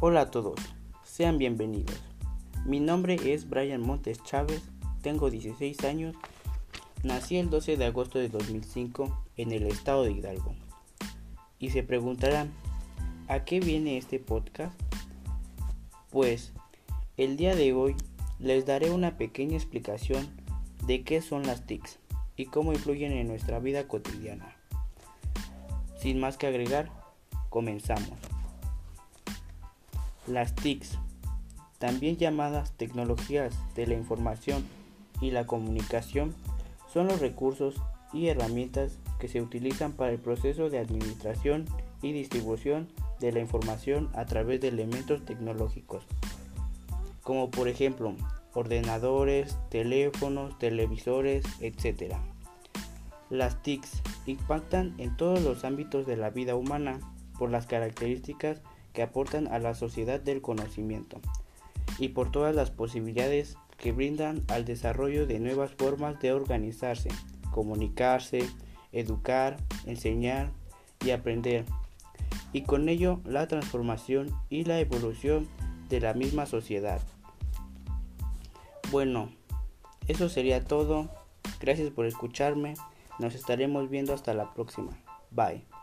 Hola a todos, sean bienvenidos. Mi nombre es Brian Montes Chávez, tengo 16 años, nací el 12 de agosto de 2005 en el estado de Hidalgo. Y se preguntarán, ¿a qué viene este podcast? Pues el día de hoy les daré una pequeña explicación de qué son las TICs y cómo influyen en nuestra vida cotidiana. Sin más que agregar, comenzamos. Las TICs, también llamadas tecnologías de la información y la comunicación, son los recursos y herramientas que se utilizan para el proceso de administración y distribución de la información a través de elementos tecnológicos, como por ejemplo ordenadores, teléfonos, televisores, etc. Las TICs impactan en todos los ámbitos de la vida humana por las características que aportan a la sociedad del conocimiento y por todas las posibilidades que brindan al desarrollo de nuevas formas de organizarse, comunicarse, educar, enseñar y aprender, y con ello la transformación y la evolución de la misma sociedad. Bueno, eso sería todo. Gracias por escucharme. Nos estaremos viendo hasta la próxima. Bye.